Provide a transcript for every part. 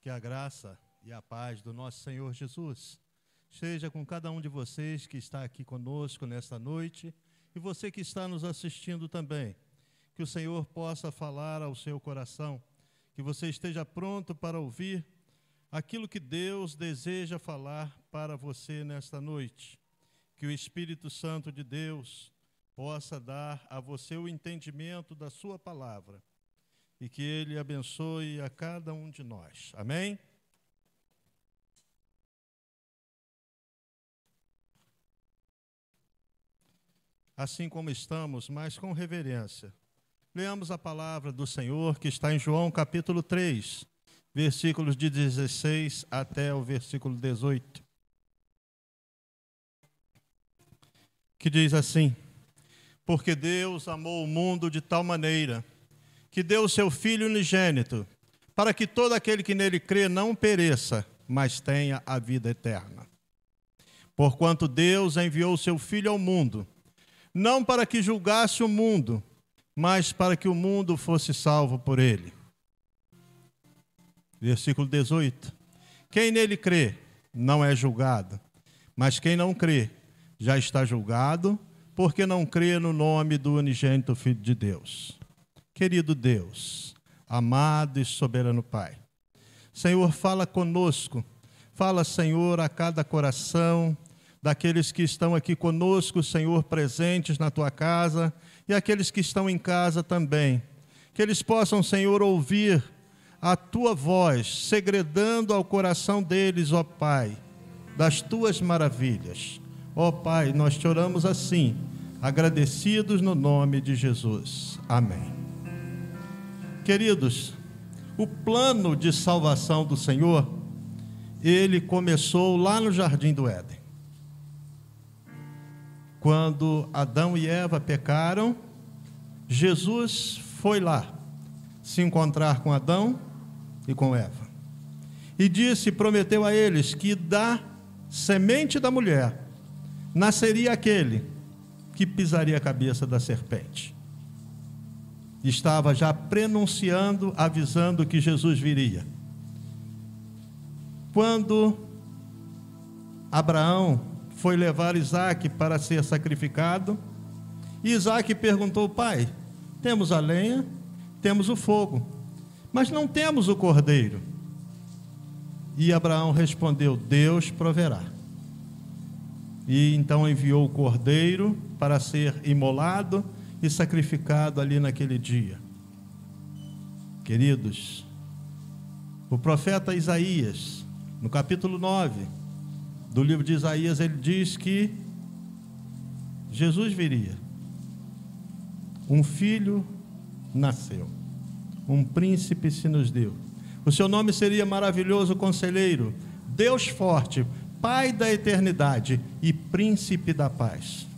Que a graça e a paz do nosso Senhor Jesus esteja com cada um de vocês que está aqui conosco nesta noite e você que está nos assistindo também. Que o Senhor possa falar ao seu coração, que você esteja pronto para ouvir aquilo que Deus deseja falar para você nesta noite. Que o Espírito Santo de Deus possa dar a você o entendimento da sua palavra e que Ele abençoe a cada um de nós. Amém? Assim como estamos, mas com reverência. Leamos a palavra do Senhor que está em João capítulo 3, versículos de 16 até o versículo 18. Que diz assim: Porque Deus amou o mundo de tal maneira que deu o seu Filho unigênito, para que todo aquele que nele crê não pereça, mas tenha a vida eterna. Porquanto Deus enviou o seu Filho ao mundo, não para que julgasse o mundo, mas para que o mundo fosse salvo por ele. Versículo 18: Quem nele crê não é julgado, mas quem não crê já está julgado, porque não crê no nome do unigênito Filho de Deus. Querido Deus, amado e soberano Pai, Senhor, fala conosco, fala, Senhor, a cada coração daqueles que estão aqui conosco, Senhor, presentes na tua casa e aqueles que estão em casa também. Que eles possam, Senhor, ouvir a tua voz, segredando ao coração deles, ó Pai, das tuas maravilhas. Ó Pai, nós te oramos assim, agradecidos no nome de Jesus. Amém. Queridos, o plano de salvação do Senhor, ele começou lá no jardim do Éden. Quando Adão e Eva pecaram, Jesus foi lá se encontrar com Adão e com Eva. E disse, prometeu a eles que da semente da mulher nasceria aquele que pisaria a cabeça da serpente estava já prenunciando, avisando que Jesus viria. Quando Abraão foi levar Isaac para ser sacrificado, Isaac perguntou: Pai, temos a lenha, temos o fogo, mas não temos o cordeiro. E Abraão respondeu: Deus proverá. E então enviou o cordeiro para ser imolado e sacrificado ali naquele dia. Queridos, o profeta Isaías, no capítulo 9 do livro de Isaías, ele diz que Jesus viria. Um filho nasceu, um príncipe se nos deu. O seu nome seria maravilhoso conselheiro, Deus forte, Pai da eternidade e príncipe da paz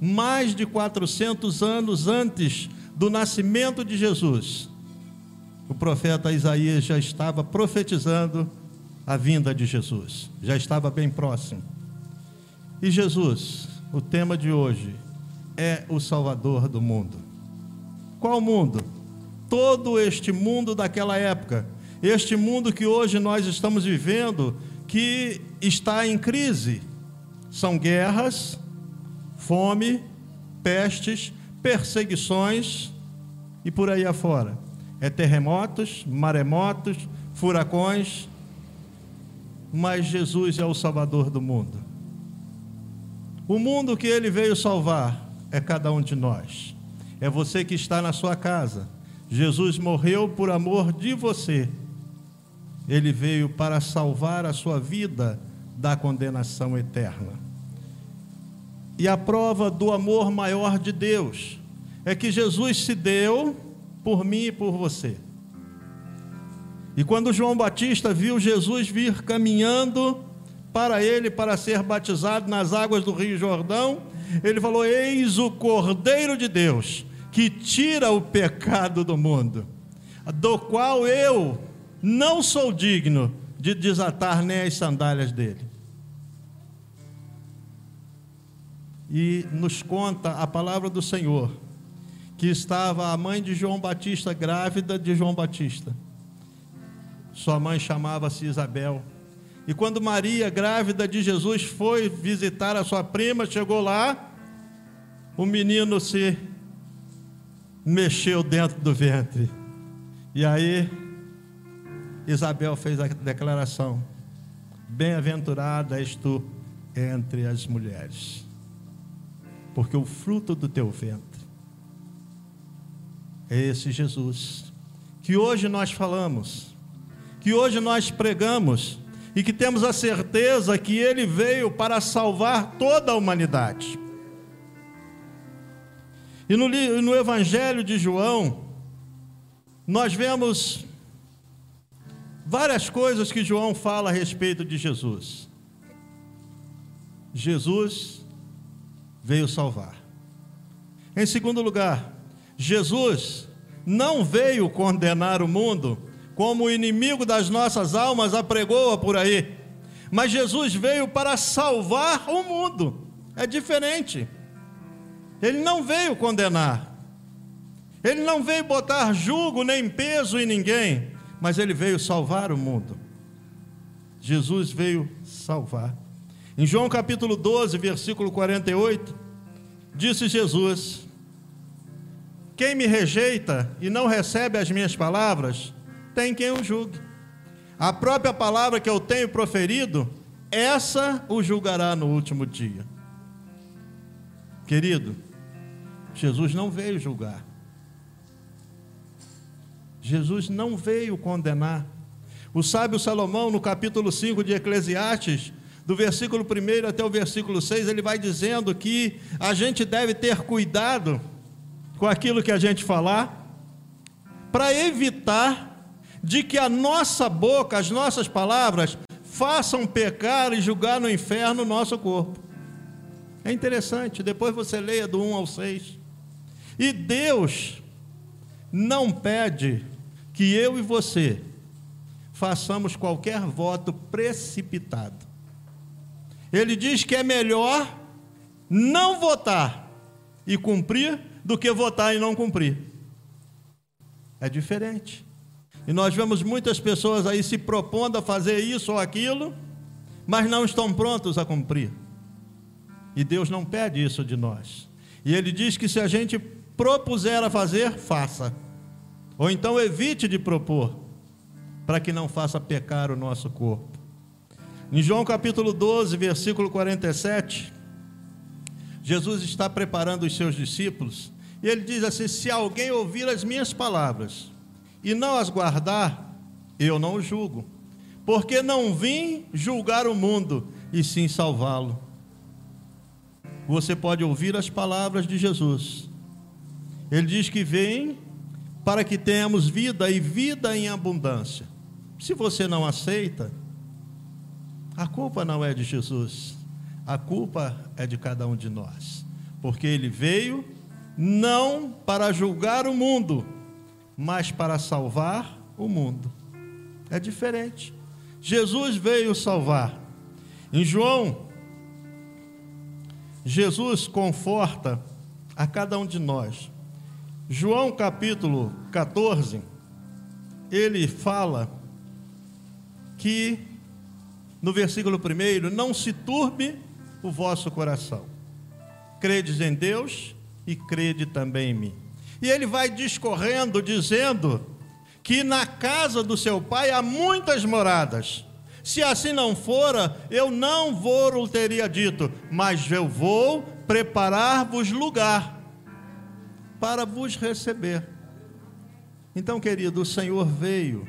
mais de 400 anos antes do nascimento de Jesus, o profeta Isaías já estava profetizando a vinda de Jesus, já estava bem próximo. E Jesus, o tema de hoje, é o Salvador do mundo. Qual mundo? Todo este mundo daquela época, este mundo que hoje nós estamos vivendo, que está em crise. São guerras, fome, pestes, perseguições e por aí afora. É terremotos, maremotos, furacões, mas Jesus é o Salvador do mundo. O mundo que ele veio salvar é cada um de nós. É você que está na sua casa. Jesus morreu por amor de você. Ele veio para salvar a sua vida da condenação eterna. E a prova do amor maior de Deus é que Jesus se deu por mim e por você. E quando João Batista viu Jesus vir caminhando para ele para ser batizado nas águas do Rio Jordão, ele falou: Eis o Cordeiro de Deus que tira o pecado do mundo, do qual eu não sou digno de desatar nem as sandálias dele. E nos conta a palavra do Senhor, que estava a mãe de João Batista grávida de João Batista. Sua mãe chamava-se Isabel. E quando Maria, grávida de Jesus, foi visitar a sua prima, chegou lá, o menino se mexeu dentro do ventre. E aí, Isabel fez a declaração: Bem-aventurada és tu entre as mulheres, porque o fruto do teu ventre é esse Jesus, que hoje nós falamos, que hoje nós pregamos e que temos a certeza que ele veio para salvar toda a humanidade. E no, no Evangelho de João, nós vemos várias coisas que João fala a respeito de Jesus. Jesus veio salvar. Em segundo lugar, Jesus não veio condenar o mundo, como o inimigo das nossas almas apregoa por aí, mas Jesus veio para salvar o mundo. É diferente. Ele não veio condenar. Ele não veio botar julgo nem peso em ninguém, mas ele veio salvar o mundo. Jesus veio salvar. Em João capítulo 12, versículo 48, disse Jesus: Quem me rejeita e não recebe as minhas palavras, tem quem o julgue. A própria palavra que eu tenho proferido, essa o julgará no último dia. Querido, Jesus não veio julgar. Jesus não veio condenar. O sábio Salomão, no capítulo 5 de Eclesiastes, do versículo 1 até o versículo 6, ele vai dizendo que a gente deve ter cuidado com aquilo que a gente falar, para evitar de que a nossa boca, as nossas palavras, façam pecar e julgar no inferno o nosso corpo. É interessante, depois você leia do 1 ao 6. E Deus não pede que eu e você façamos qualquer voto precipitado. Ele diz que é melhor não votar e cumprir do que votar e não cumprir. É diferente. E nós vemos muitas pessoas aí se propondo a fazer isso ou aquilo, mas não estão prontos a cumprir. E Deus não pede isso de nós. E Ele diz que se a gente propuser a fazer, faça. Ou então evite de propor, para que não faça pecar o nosso corpo. Em João capítulo 12, versículo 47, Jesus está preparando os seus discípulos, e ele diz assim: Se alguém ouvir as minhas palavras e não as guardar, eu não o julgo, porque não vim julgar o mundo, e sim salvá-lo. Você pode ouvir as palavras de Jesus, ele diz que vem para que tenhamos vida e vida em abundância. Se você não aceita, a culpa não é de Jesus, a culpa é de cada um de nós, porque ele veio não para julgar o mundo, mas para salvar o mundo. É diferente. Jesus veio salvar. Em João, Jesus conforta a cada um de nós João capítulo 14, ele fala que, no versículo 1, não se turbe o vosso coração. Credes em Deus e crede também em mim. E ele vai discorrendo, dizendo que na casa do seu pai há muitas moradas. Se assim não fora, eu não vou teria dito, mas eu vou preparar-vos lugar para vos receber. Então, querido, o Senhor veio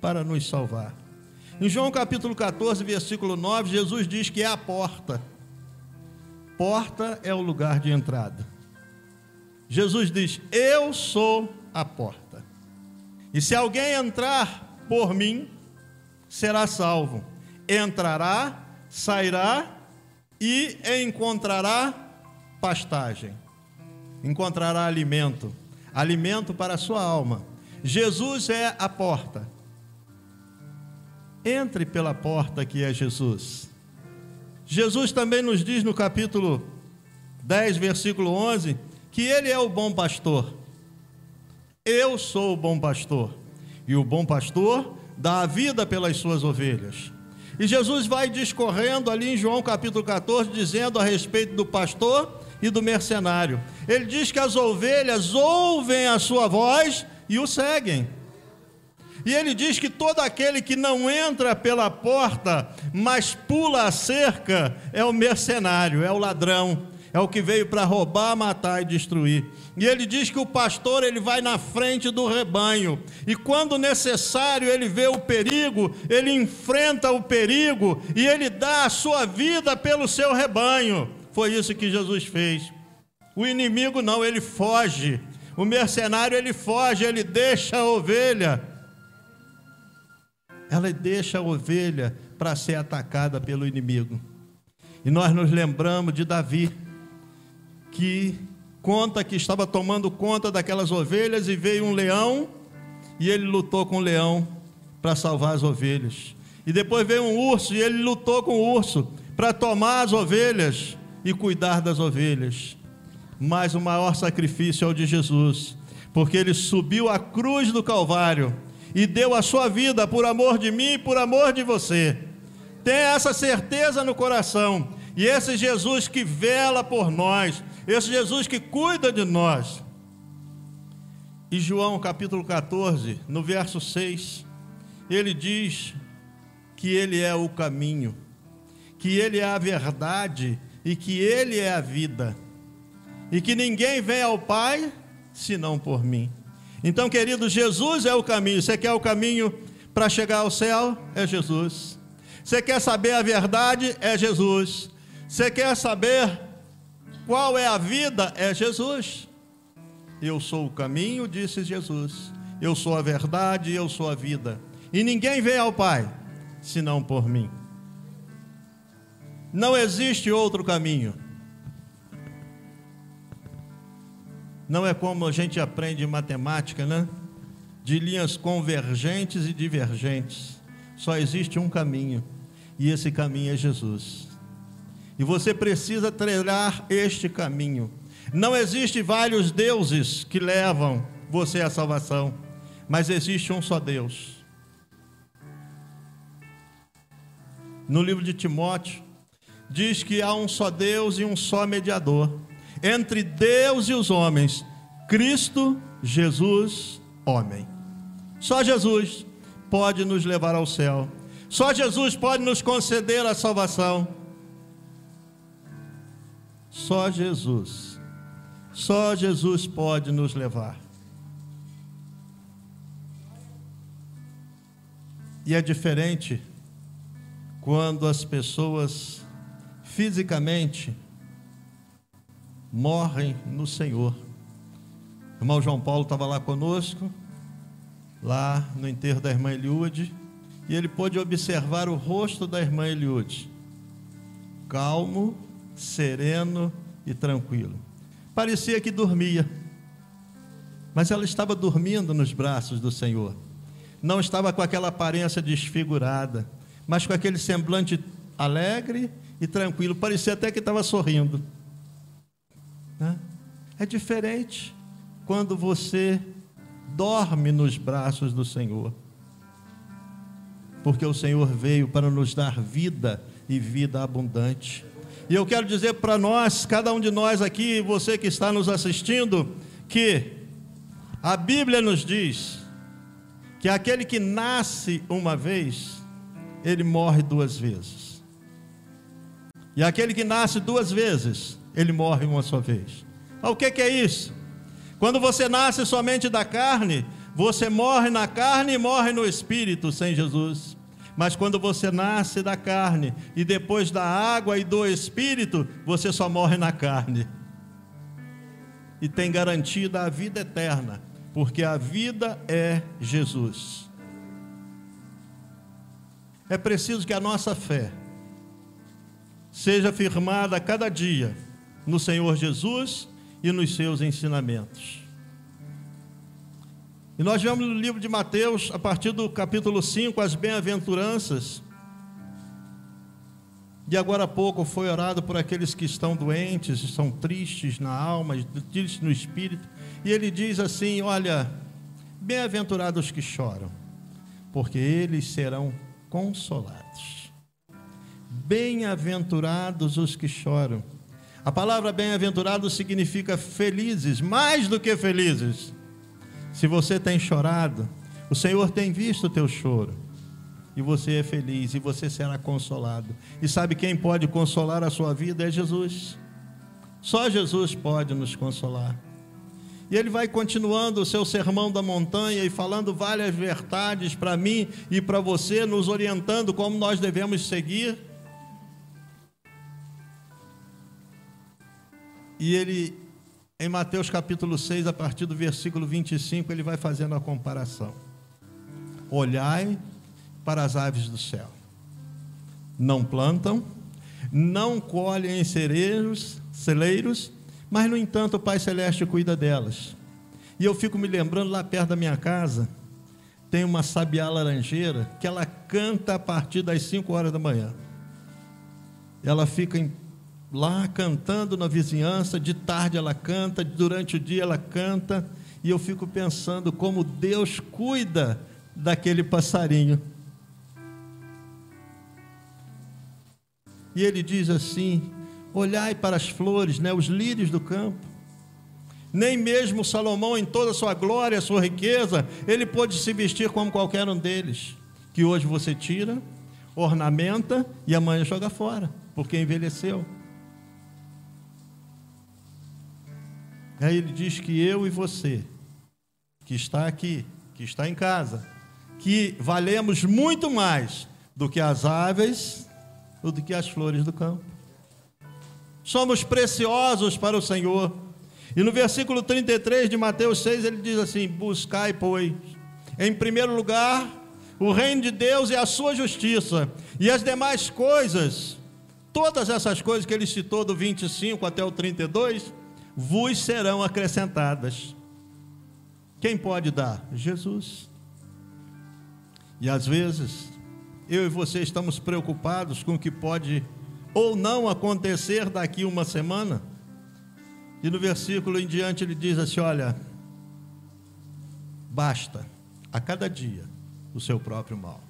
para nos salvar. Em João capítulo 14, versículo 9, Jesus diz que é a porta. Porta é o lugar de entrada. Jesus diz: Eu sou a porta. E se alguém entrar por mim, será salvo. Entrará, sairá e encontrará pastagem encontrará alimento, alimento para a sua alma. Jesus é a porta. Entre pela porta que é Jesus. Jesus também nos diz no capítulo 10, versículo 11, que Ele é o bom pastor. Eu sou o bom pastor, e o bom pastor dá a vida pelas suas ovelhas. E Jesus vai discorrendo ali em João capítulo 14, dizendo a respeito do pastor e do mercenário. Ele diz que as ovelhas ouvem a sua voz e o seguem. E ele diz que todo aquele que não entra pela porta, mas pula a cerca, é o mercenário, é o ladrão, é o que veio para roubar, matar e destruir. E ele diz que o pastor ele vai na frente do rebanho, e quando necessário ele vê o perigo, ele enfrenta o perigo e ele dá a sua vida pelo seu rebanho. Foi isso que Jesus fez. O inimigo não, ele foge. O mercenário ele foge, ele deixa a ovelha ela deixa a ovelha para ser atacada pelo inimigo. E nós nos lembramos de Davi, que conta que estava tomando conta daquelas ovelhas e veio um leão e ele lutou com o leão para salvar as ovelhas. E depois veio um urso e ele lutou com o urso para tomar as ovelhas e cuidar das ovelhas. Mas o maior sacrifício é o de Jesus, porque ele subiu a cruz do Calvário e deu a sua vida por amor de mim e por amor de você. Tenha essa certeza no coração. E esse Jesus que vela por nós, esse Jesus que cuida de nós. E João capítulo 14, no verso 6, ele diz que ele é o caminho, que ele é a verdade e que ele é a vida. E que ninguém vem ao Pai senão por mim. Então, querido, Jesus é o caminho. Você quer o caminho para chegar ao céu? É Jesus. Você quer saber a verdade? É Jesus. Você quer saber qual é a vida? É Jesus. Eu sou o caminho, disse Jesus. Eu sou a verdade, eu sou a vida. E ninguém vem ao Pai senão por mim. Não existe outro caminho. Não é como a gente aprende em matemática, né? De linhas convergentes e divergentes. Só existe um caminho, e esse caminho é Jesus. E você precisa trilhar este caminho. Não existe vários deuses que levam você à salvação, mas existe um só Deus. No livro de Timóteo, diz que há um só Deus e um só mediador entre Deus e os homens, Cristo Jesus, homem. Só Jesus pode nos levar ao céu. Só Jesus pode nos conceder a salvação. Só Jesus. Só Jesus pode nos levar. E é diferente quando as pessoas fisicamente morrem no Senhor. O irmão João Paulo estava lá conosco, lá no enterro da irmã Eliude, e ele pôde observar o rosto da irmã Eliude, calmo, sereno e tranquilo. Parecia que dormia, mas ela estava dormindo nos braços do Senhor. Não estava com aquela aparência desfigurada, mas com aquele semblante alegre e tranquilo. Parecia até que estava sorrindo. É diferente quando você dorme nos braços do Senhor. Porque o Senhor veio para nos dar vida e vida abundante. E eu quero dizer para nós, cada um de nós aqui, você que está nos assistindo, que a Bíblia nos diz que aquele que nasce uma vez, ele morre duas vezes. E aquele que nasce duas vezes, ele morre uma só vez. Ah, o que, é isso? Quando você nasce somente da carne, você morre na carne e morre no espírito sem Jesus. Mas quando você nasce da carne e depois da água e do espírito, você só morre na carne. E tem garantida a vida eterna, porque a vida é Jesus. É preciso que a nossa fé seja firmada cada dia no Senhor Jesus e nos seus ensinamentos. E nós vemos no livro de Mateus, a partir do capítulo 5, as bem-aventuranças. E agora há pouco foi orado por aqueles que estão doentes, estão tristes na alma, tristes no espírito. E ele diz assim: Olha, bem-aventurados que choram, porque eles serão consolados. Bem-aventurados os que choram. A palavra bem-aventurado significa felizes, mais do que felizes. Se você tem chorado, o Senhor tem visto o teu choro. E você é feliz e você será consolado. E sabe quem pode consolar a sua vida? É Jesus. Só Jesus pode nos consolar. E ele vai continuando o seu sermão da montanha e falando várias verdades para mim e para você, nos orientando como nós devemos seguir. E ele, em Mateus capítulo 6, a partir do versículo 25, ele vai fazendo a comparação. Olhai para as aves do céu. Não plantam, não colhem em cereiros, celeiros, mas no entanto o Pai Celeste cuida delas. E eu fico me lembrando lá perto da minha casa, tem uma sabiá laranjeira que ela canta a partir das 5 horas da manhã. Ela fica em, lá cantando na vizinhança, de tarde ela canta, durante o dia ela canta, e eu fico pensando como Deus cuida daquele passarinho. E ele diz assim: Olhai para as flores, né, os lírios do campo. Nem mesmo Salomão, em toda a sua glória, sua riqueza, ele pôde se vestir como qualquer um deles. Que hoje você tira, ornamenta e amanhã joga fora, porque envelheceu. Aí ele diz que eu e você, que está aqui, que está em casa, que valemos muito mais do que as aves ou do que as flores do campo. Somos preciosos para o Senhor. E no versículo 33 de Mateus 6 ele diz assim: Buscai, pois, em primeiro lugar, o reino de Deus e a sua justiça, e as demais coisas, todas essas coisas que ele citou do 25 até o 32, vos serão acrescentadas. Quem pode dar? Jesus. E às vezes, eu e você estamos preocupados com o que pode ou não acontecer daqui uma semana. E no versículo em diante ele diz assim: Olha, basta a cada dia o seu próprio mal.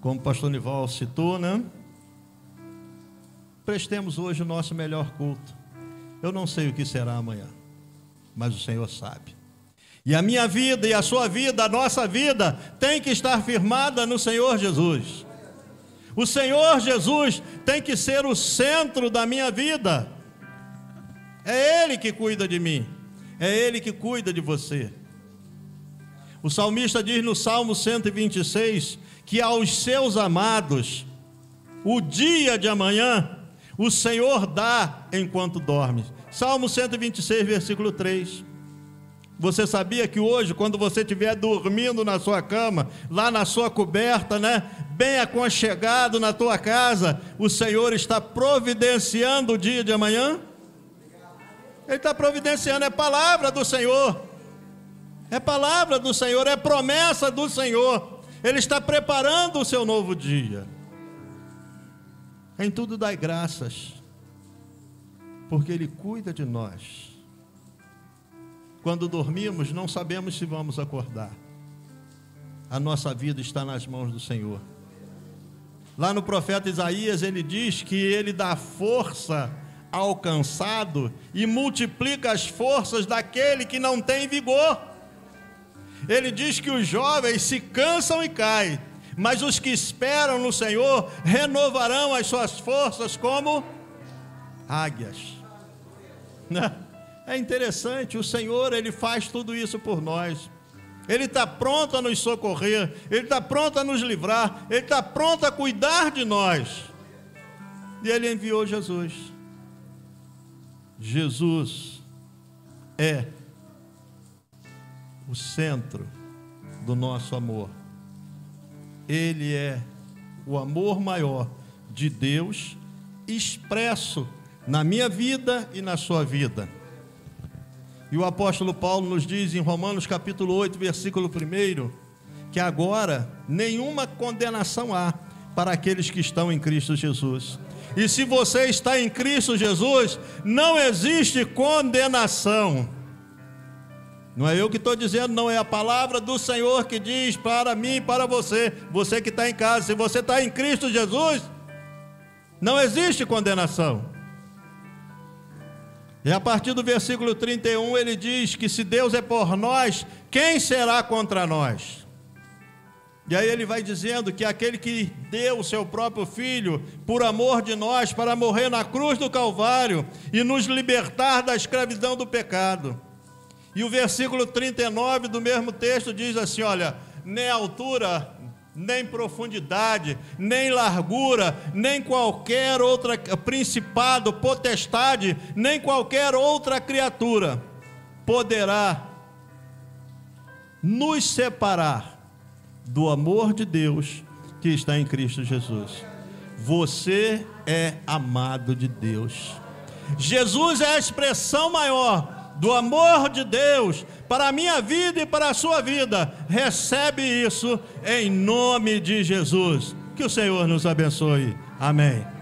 Como o pastor Nival citou, né? Prestemos hoje o nosso melhor culto. Eu não sei o que será amanhã, mas o Senhor sabe. E a minha vida e a sua vida, a nossa vida, tem que estar firmada no Senhor Jesus. O Senhor Jesus tem que ser o centro da minha vida. É Ele que cuida de mim, é Ele que cuida de você. O salmista diz no Salmo 126 que aos seus amados, o dia de amanhã, o Senhor dá enquanto dorme. Salmo 126, versículo 3. Você sabia que hoje, quando você estiver dormindo na sua cama, lá na sua coberta, né, bem aconchegado na tua casa, o Senhor está providenciando o dia de amanhã? Ele está providenciando, é palavra do Senhor, é palavra do Senhor, é promessa do Senhor. Ele está preparando o seu novo dia. Em tudo dai graças, porque Ele cuida de nós. Quando dormimos, não sabemos se vamos acordar. A nossa vida está nas mãos do Senhor. Lá no profeta Isaías, ele diz que ele dá força ao cansado e multiplica as forças daquele que não tem vigor. Ele diz que os jovens se cansam e caem, mas os que esperam no Senhor renovarão as suas forças como águias. Né? É interessante, o Senhor, Ele faz tudo isso por nós. Ele está pronto a nos socorrer, Ele está pronto a nos livrar, Ele está pronto a cuidar de nós. E Ele enviou Jesus. Jesus é o centro do nosso amor. Ele é o amor maior de Deus expresso na minha vida e na sua vida. E o apóstolo Paulo nos diz em Romanos capítulo 8, versículo 1, que agora nenhuma condenação há para aqueles que estão em Cristo Jesus. E se você está em Cristo Jesus, não existe condenação. Não é eu que estou dizendo, não, é a palavra do Senhor que diz para mim e para você, você que está em casa, se você está em Cristo Jesus, não existe condenação. E a partir do versículo 31 ele diz que se Deus é por nós, quem será contra nós? E aí ele vai dizendo que aquele que deu o seu próprio filho por amor de nós para morrer na cruz do Calvário e nos libertar da escravidão do pecado. E o versículo 39 do mesmo texto diz assim: olha, nem altura, nem profundidade, nem largura, nem qualquer outra principado, potestade, nem qualquer outra criatura poderá nos separar do amor de Deus que está em Cristo Jesus. Você é amado de Deus. Jesus é a expressão maior do amor de Deus para a minha vida e para a sua vida. Recebe isso em nome de Jesus. Que o Senhor nos abençoe. Amém.